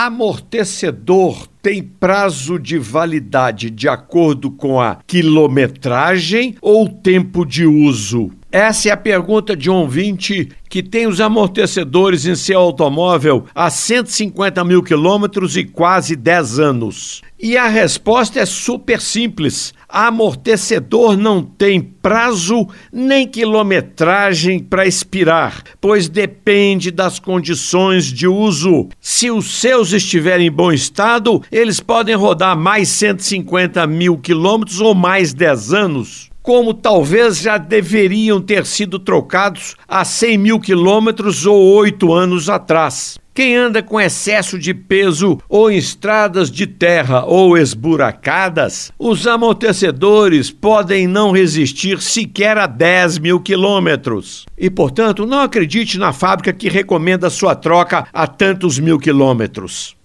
Amortecedor tem prazo de validade de acordo com a quilometragem ou tempo de uso? Essa é a pergunta de um ouvinte que tem os amortecedores em seu automóvel há 150 mil quilômetros e quase 10 anos. E a resposta é super simples: amortecedor não tem prazo nem quilometragem para expirar, pois depende das condições de uso. Se os seus estiverem em bom estado, eles podem rodar mais 150 mil quilômetros ou mais 10 anos como talvez já deveriam ter sido trocados há 100 mil quilômetros ou oito anos atrás. Quem anda com excesso de peso ou em estradas de terra ou esburacadas, os amortecedores podem não resistir sequer a 10 mil quilômetros. E, portanto, não acredite na fábrica que recomenda sua troca a tantos mil quilômetros.